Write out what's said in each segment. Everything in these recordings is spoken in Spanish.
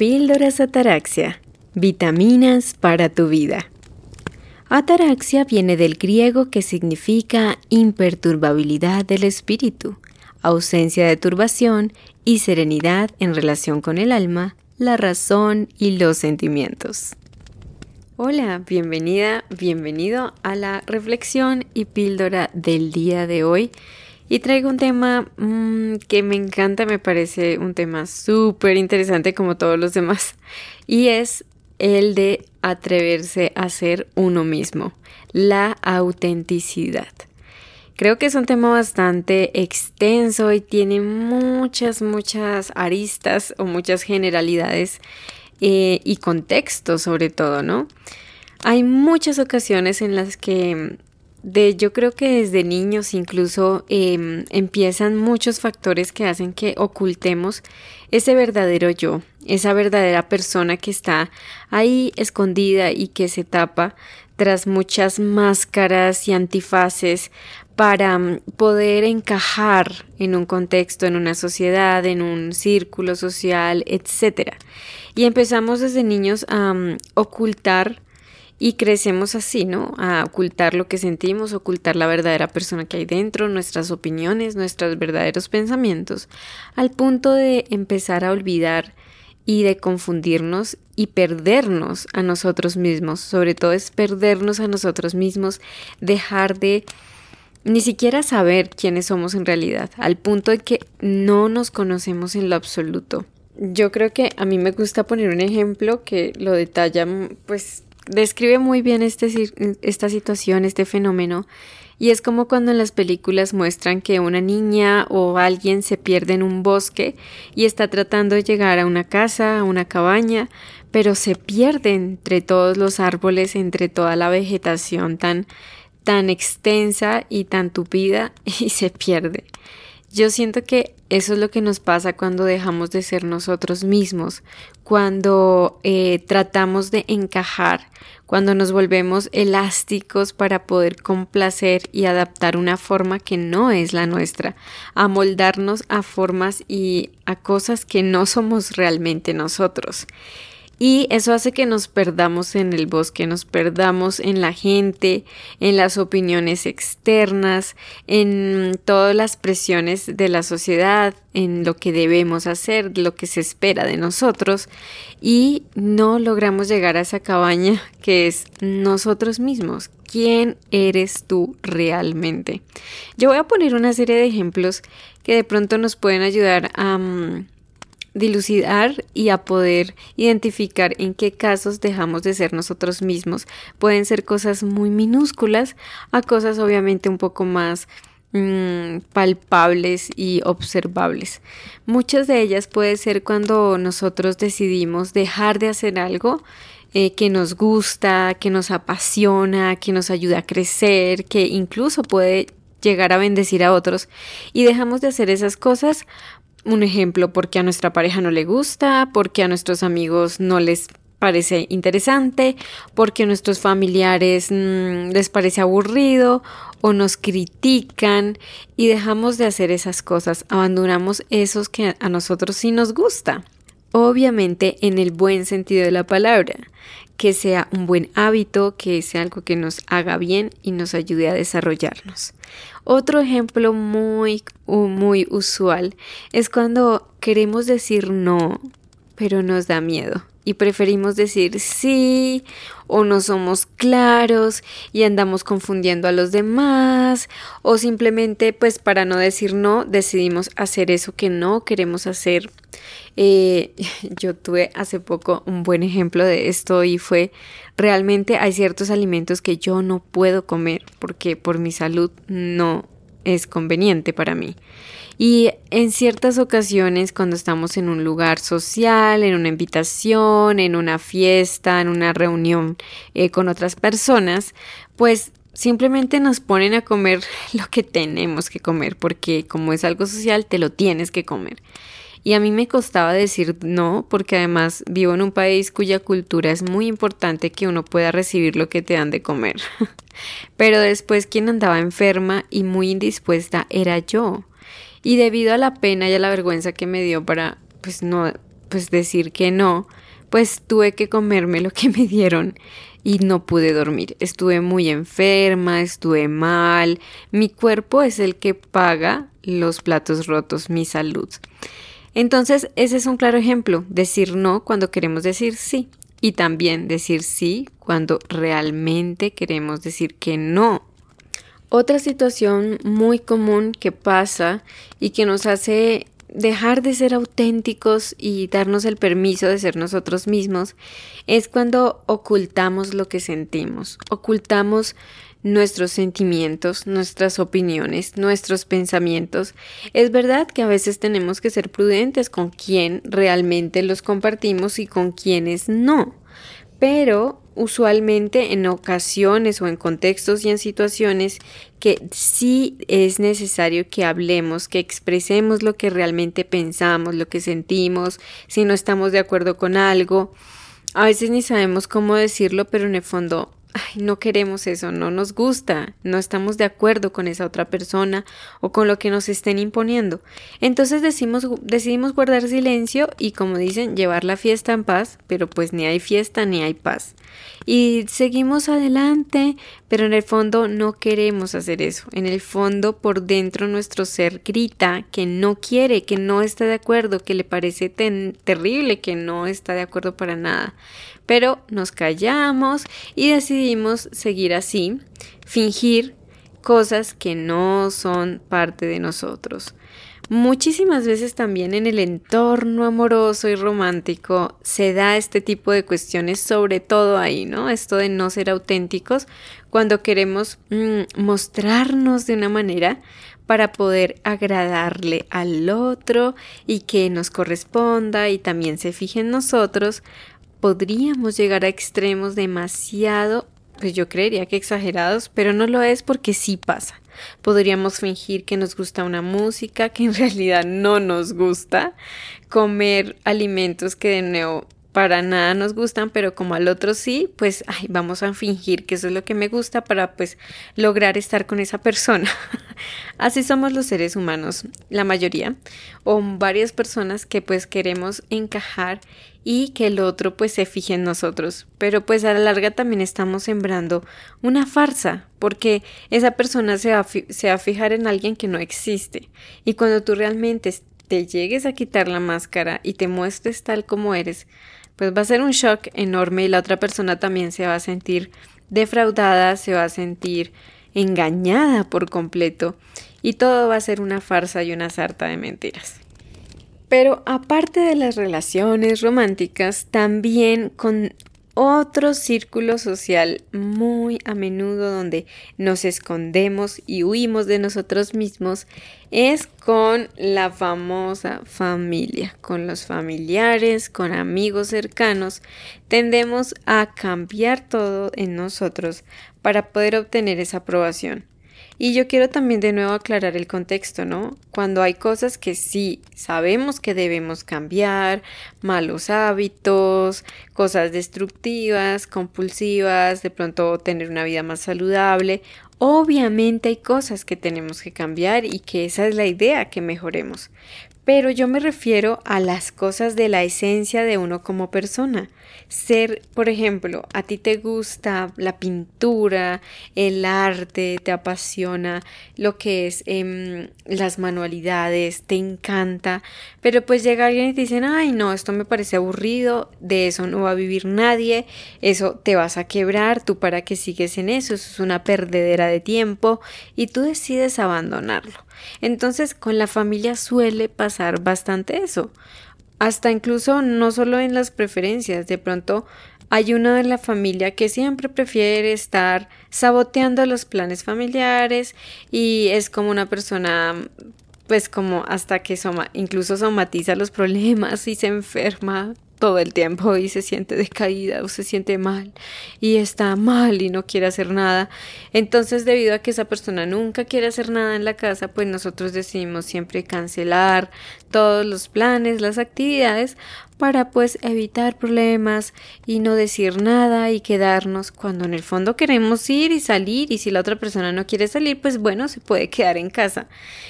Píldoras Ataraxia. Vitaminas para tu vida. Ataraxia viene del griego que significa imperturbabilidad del espíritu, ausencia de turbación y serenidad en relación con el alma, la razón y los sentimientos. Hola, bienvenida, bienvenido a la reflexión y píldora del día de hoy. Y traigo un tema mm, que me encanta, me parece un tema súper interesante como todos los demás. Y es el de atreverse a ser uno mismo, la autenticidad. Creo que es un tema bastante extenso y tiene muchas, muchas aristas o muchas generalidades eh, y contextos sobre todo, ¿no? Hay muchas ocasiones en las que de yo creo que desde niños incluso em, empiezan muchos factores que hacen que ocultemos ese verdadero yo, esa verdadera persona que está ahí escondida y que se tapa tras muchas máscaras y antifaces para mm, poder encajar en un contexto, en una sociedad, en un círculo social, etc. Y empezamos desde niños a mm, ocultar y crecemos así, ¿no? A ocultar lo que sentimos, ocultar la verdadera persona que hay dentro, nuestras opiniones, nuestros verdaderos pensamientos, al punto de empezar a olvidar y de confundirnos y perdernos a nosotros mismos. Sobre todo es perdernos a nosotros mismos, dejar de ni siquiera saber quiénes somos en realidad, al punto de que no nos conocemos en lo absoluto. Yo creo que a mí me gusta poner un ejemplo que lo detalla pues describe muy bien este, esta situación, este fenómeno, y es como cuando en las películas muestran que una niña o alguien se pierde en un bosque y está tratando de llegar a una casa, a una cabaña, pero se pierde entre todos los árboles, entre toda la vegetación tan tan extensa y tan tupida y se pierde. Yo siento que eso es lo que nos pasa cuando dejamos de ser nosotros mismos, cuando eh, tratamos de encajar, cuando nos volvemos elásticos para poder complacer y adaptar una forma que no es la nuestra, amoldarnos a formas y a cosas que no somos realmente nosotros. Y eso hace que nos perdamos en el bosque, nos perdamos en la gente, en las opiniones externas, en todas las presiones de la sociedad, en lo que debemos hacer, lo que se espera de nosotros y no logramos llegar a esa cabaña que es nosotros mismos. ¿Quién eres tú realmente? Yo voy a poner una serie de ejemplos que de pronto nos pueden ayudar a... Mm, dilucidar y a poder identificar en qué casos dejamos de ser nosotros mismos. Pueden ser cosas muy minúsculas a cosas obviamente un poco más mm, palpables y observables. Muchas de ellas puede ser cuando nosotros decidimos dejar de hacer algo eh, que nos gusta, que nos apasiona, que nos ayuda a crecer, que incluso puede llegar a bendecir a otros y dejamos de hacer esas cosas un ejemplo, porque a nuestra pareja no le gusta, porque a nuestros amigos no les parece interesante, porque a nuestros familiares mm, les parece aburrido o nos critican y dejamos de hacer esas cosas, abandonamos esos que a nosotros sí nos gusta. Obviamente en el buen sentido de la palabra, que sea un buen hábito, que sea algo que nos haga bien y nos ayude a desarrollarnos. Otro ejemplo muy, muy usual es cuando queremos decir no, pero nos da miedo y preferimos decir sí o no somos claros y andamos confundiendo a los demás o simplemente pues para no decir no decidimos hacer eso que no queremos hacer. Eh, yo tuve hace poco un buen ejemplo de esto y fue realmente hay ciertos alimentos que yo no puedo comer porque por mi salud no es conveniente para mí. Y en ciertas ocasiones, cuando estamos en un lugar social, en una invitación, en una fiesta, en una reunión eh, con otras personas, pues simplemente nos ponen a comer lo que tenemos que comer, porque como es algo social, te lo tienes que comer. Y a mí me costaba decir no, porque además vivo en un país cuya cultura es muy importante que uno pueda recibir lo que te dan de comer. Pero después quien andaba enferma y muy indispuesta era yo. Y debido a la pena y a la vergüenza que me dio para pues no pues decir que no, pues tuve que comerme lo que me dieron y no pude dormir. Estuve muy enferma, estuve mal. Mi cuerpo es el que paga los platos rotos, mi salud. Entonces, ese es un claro ejemplo, decir no cuando queremos decir sí y también decir sí cuando realmente queremos decir que no. Otra situación muy común que pasa y que nos hace dejar de ser auténticos y darnos el permiso de ser nosotros mismos es cuando ocultamos lo que sentimos, ocultamos nuestros sentimientos, nuestras opiniones, nuestros pensamientos. Es verdad que a veces tenemos que ser prudentes con quién realmente los compartimos y con quienes no, pero usualmente en ocasiones o en contextos y en situaciones que sí es necesario que hablemos, que expresemos lo que realmente pensamos, lo que sentimos, si no estamos de acuerdo con algo. A veces ni sabemos cómo decirlo, pero en el fondo ay, no queremos eso, no nos gusta, no estamos de acuerdo con esa otra persona o con lo que nos estén imponiendo. Entonces decimos, decidimos guardar silencio y como dicen, llevar la fiesta en paz, pero pues ni hay fiesta ni hay paz. Y seguimos adelante, pero en el fondo no queremos hacer eso. En el fondo, por dentro, nuestro ser grita que no quiere, que no está de acuerdo, que le parece terrible, que no está de acuerdo para nada pero nos callamos y decidimos seguir así, fingir cosas que no son parte de nosotros. Muchísimas veces también en el entorno amoroso y romántico se da este tipo de cuestiones, sobre todo ahí, ¿no? Esto de no ser auténticos cuando queremos mm, mostrarnos de una manera para poder agradarle al otro y que nos corresponda y también se fije en nosotros, podríamos llegar a extremos demasiado, pues yo creería que exagerados, pero no lo es porque sí pasa. Podríamos fingir que nos gusta una música que en realidad no nos gusta, comer alimentos que de nuevo para nada nos gustan, pero como al otro sí, pues ay, vamos a fingir que eso es lo que me gusta para pues lograr estar con esa persona. Así somos los seres humanos, la mayoría, o varias personas que pues queremos encajar y que el otro pues se fije en nosotros. Pero pues a la larga también estamos sembrando una farsa, porque esa persona se va, a fijar en alguien que no existe. Y cuando tú realmente te llegues a quitar la máscara y te muestres tal como eres, pues va a ser un shock enorme y la otra persona también se va a sentir defraudada, se va a sentir engañada por completo y todo va a ser una farsa y una sarta de mentiras. Pero aparte de las relaciones románticas, también con otro círculo social muy a menudo donde nos escondemos y huimos de nosotros mismos es con la famosa familia, con los familiares, con amigos cercanos. Tendemos a cambiar todo en nosotros para poder obtener esa aprobación. Y yo quiero también de nuevo aclarar el contexto, ¿no? Cuando hay cosas que sí sabemos que debemos cambiar, malos hábitos, cosas destructivas, compulsivas, de pronto tener una vida más saludable, obviamente hay cosas que tenemos que cambiar y que esa es la idea, que mejoremos pero yo me refiero a las cosas de la esencia de uno como persona. Ser, por ejemplo, a ti te gusta la pintura, el arte, te apasiona lo que es em, las manualidades, te encanta, pero pues llega alguien y te dicen, ay no, esto me parece aburrido, de eso no va a vivir nadie, eso te vas a quebrar, tú para qué sigues en eso, eso es una perdedera de tiempo y tú decides abandonarlo. Entonces con la familia suele pasar bastante eso. Hasta incluso no solo en las preferencias, de pronto hay uno de la familia que siempre prefiere estar saboteando los planes familiares y es como una persona pues como hasta que incluso somatiza los problemas y se enferma todo el tiempo y se siente decaída o se siente mal y está mal y no quiere hacer nada. Entonces, debido a que esa persona nunca quiere hacer nada en la casa, pues nosotros decidimos siempre cancelar todos los planes, las actividades para pues evitar problemas y no decir nada y quedarnos cuando en el fondo queremos ir y salir y si la otra persona no quiere salir, pues bueno, se puede quedar en casa.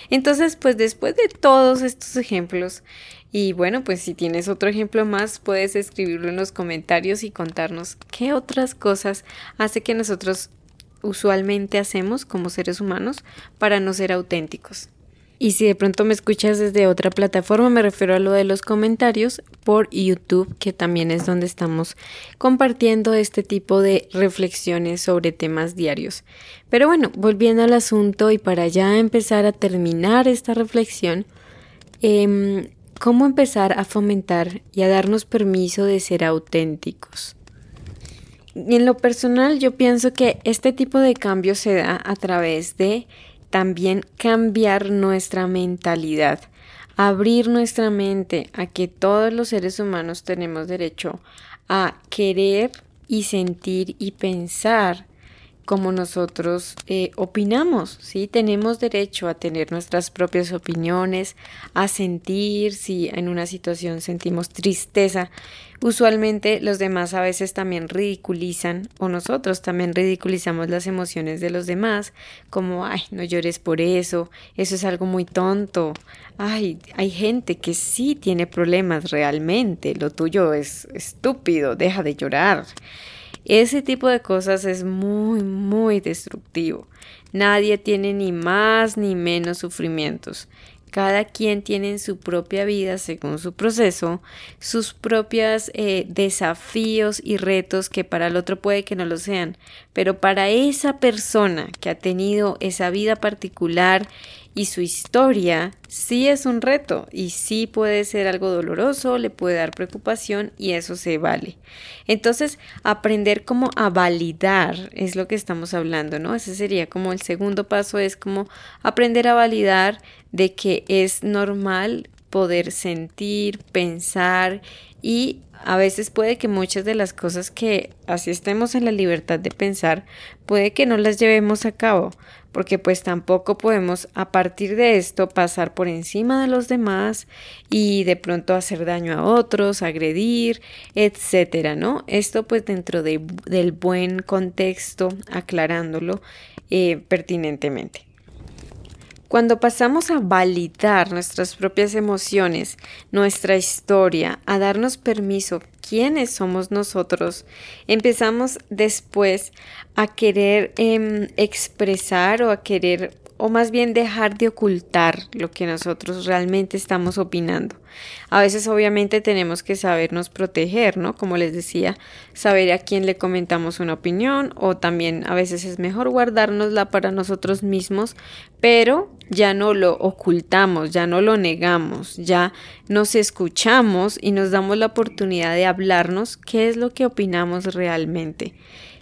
Entonces, pues después de todos estos ejemplos, Y bueno, pues si tienes otro ejemplo más, puedes escribirlo en los comentarios y contarnos qué otras cosas hace que nosotros usualmente hacemos como seres humanos para no ser auténticos. Y si de pronto me escuchas desde otra plataforma, me refiero a lo de los comentarios por YouTube, que también es donde estamos compartiendo este tipo de reflexiones sobre temas diarios. Pero bueno, volviendo al asunto y para ya empezar a terminar esta reflexión, eh, cómo empezar a fomentar y a darnos permiso de ser auténticos. Y en lo personal yo pienso que este tipo de cambio se da a través de también cambiar nuestra mentalidad, abrir nuestra mente a que todos los seres humanos tenemos derecho a querer y sentir y pensar como nosotros eh, opinamos, ¿sí? Tenemos derecho a tener nuestras propias opiniones, a sentir si en una situación sentimos tristeza. Usualmente los demás a veces también ridiculizan o nosotros también ridiculizamos las emociones de los demás, como, ay, no llores por eso, eso es algo muy tonto. Ay, hay gente que sí tiene problemas realmente, lo tuyo es estúpido, deja de llorar. Ese tipo de cosas es muy, muy destructivo. Nadie tiene ni más ni menos sufrimientos. Cada quien tiene en su propia vida, según su proceso, sus propios eh, desafíos y retos que para el otro puede que no lo sean, pero para esa persona que ha tenido esa vida particular y su historia sí es un reto y sí puede ser algo doloroso, le puede dar preocupación y eso se vale. Entonces, aprender como a validar es lo que estamos hablando, ¿no? Ese sería como el segundo paso, es como aprender a validar de que es normal poder sentir, pensar y a veces puede que muchas de las cosas que así estemos en la libertad de pensar, puede que no las llevemos a cabo, porque pues tampoco podemos a partir de esto pasar por encima de los demás y de pronto hacer daño a otros, agredir, etcétera, ¿no? Esto pues dentro de, del buen contexto, aclarándolo eh, pertinentemente. Cuando pasamos a validar nuestras propias emociones, nuestra historia, a darnos permiso quiénes somos nosotros, empezamos después a querer em, expresar o a querer o más bien dejar de ocultar lo que nosotros realmente estamos opinando. A veces obviamente tenemos que sabernos proteger, ¿no? Como les decía, saber a quién le comentamos una opinión o también a veces es mejor guardárnosla para nosotros mismos, pero ya no lo ocultamos, ya no lo negamos, ya nos escuchamos y nos damos la oportunidad de hablarnos qué es lo que opinamos realmente.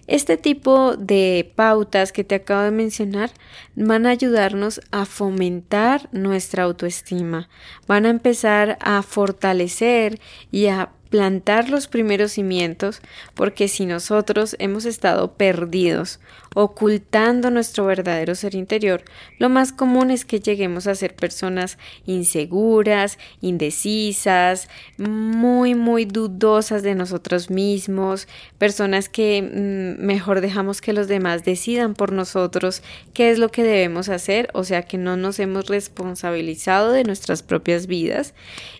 Este tipo de pautas que te acabo de mencionar van a ayudarnos a fomentar nuestra autoestima, van a empezar a fortalecer y a plantar los primeros cimientos, porque si nosotros hemos estado perdidos, ocultando nuestro verdadero ser interior, lo más común es que lleguemos a ser personas inseguras, indecisas, muy, muy dudosas de nosotros mismos, personas que mm, mejor dejamos que los demás decidan por nosotros qué es lo que debemos hacer, o sea que no nos hemos responsabilizado de nuestras propias vidas.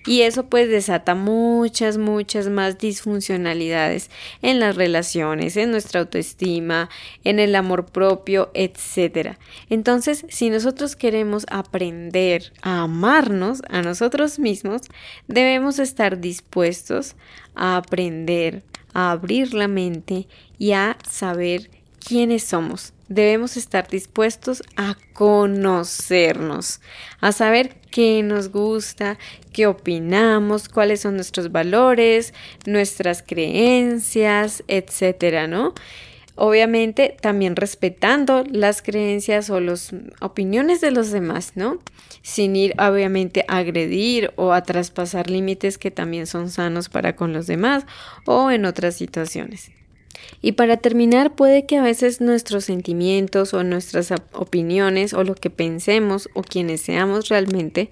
Y eso pues desata muchas, muchas muchas más disfuncionalidades en las relaciones, en nuestra autoestima, en el amor propio, etc. Entonces, si nosotros queremos aprender a amarnos a nosotros mismos, debemos estar dispuestos a aprender, a abrir la mente y a saber quiénes somos. Debemos estar dispuestos a conocernos, a saber qué nos gusta, qué opinamos, cuáles son nuestros valores, nuestras creencias, etcétera, ¿no? Obviamente también respetando las creencias o las opiniones de los demás, ¿no? Sin ir obviamente a agredir o a traspasar límites que también son sanos para con los demás o en otras situaciones. Y para terminar, puede que a veces nuestros sentimientos o nuestras opiniones o lo que pensemos o quienes seamos realmente,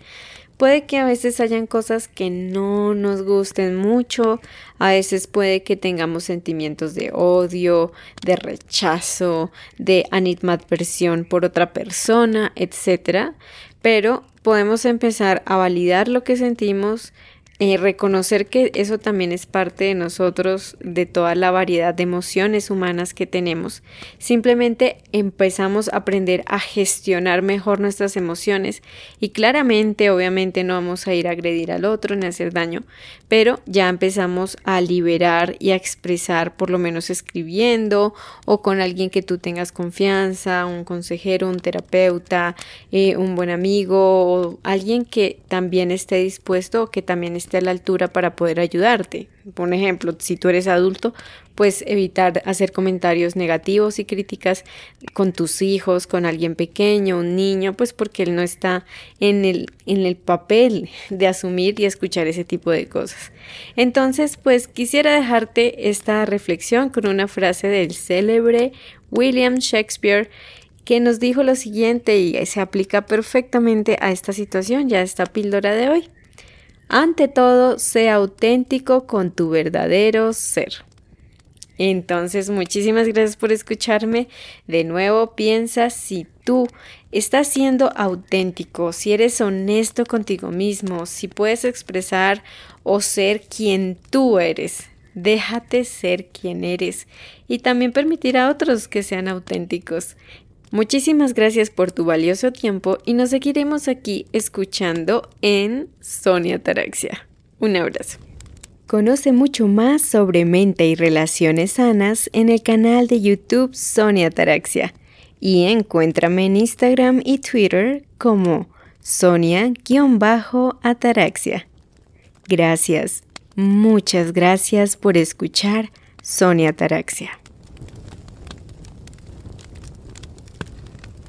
puede que a veces hayan cosas que no nos gusten mucho, a veces puede que tengamos sentimientos de odio, de rechazo, de animadversión por otra persona, etc. Pero podemos empezar a validar lo que sentimos, eh, reconocer que eso también es parte de nosotros, de toda la variedad de emociones humanas que tenemos. Simplemente empezamos a aprender a gestionar mejor nuestras emociones y claramente, obviamente no vamos a ir a agredir al otro ni a hacer daño, pero ya empezamos a liberar y a expresar, por lo menos escribiendo o con alguien que tú tengas confianza, un consejero, un terapeuta, eh, un buen amigo o alguien que también esté dispuesto o que también esté a la altura para poder ayudarte. Por ejemplo, si tú eres adulto, pues evitar hacer comentarios negativos y críticas con tus hijos, con alguien pequeño, un niño, pues porque él no está en el, en el papel de asumir y escuchar ese tipo de cosas. Entonces, pues quisiera dejarte esta reflexión con una frase del célebre William Shakespeare que nos dijo lo siguiente y se aplica perfectamente a esta situación, ya esta píldora de hoy. Ante todo, sea auténtico con tu verdadero ser. Entonces, muchísimas gracias por escucharme. De nuevo, piensa si tú estás siendo auténtico, si eres honesto contigo mismo, si puedes expresar o ser quien tú eres. Déjate ser quien eres y también permitir a otros que sean auténticos. Muchísimas gracias por tu valioso tiempo y nos seguiremos aquí escuchando en Sonia Taraxia. Un abrazo. Conoce mucho más sobre mente y relaciones sanas en el canal de YouTube Sonia Taraxia y encuéntrame en Instagram y Twitter como Sonia-Ataraxia. Gracias, muchas gracias por escuchar Sonia Taraxia.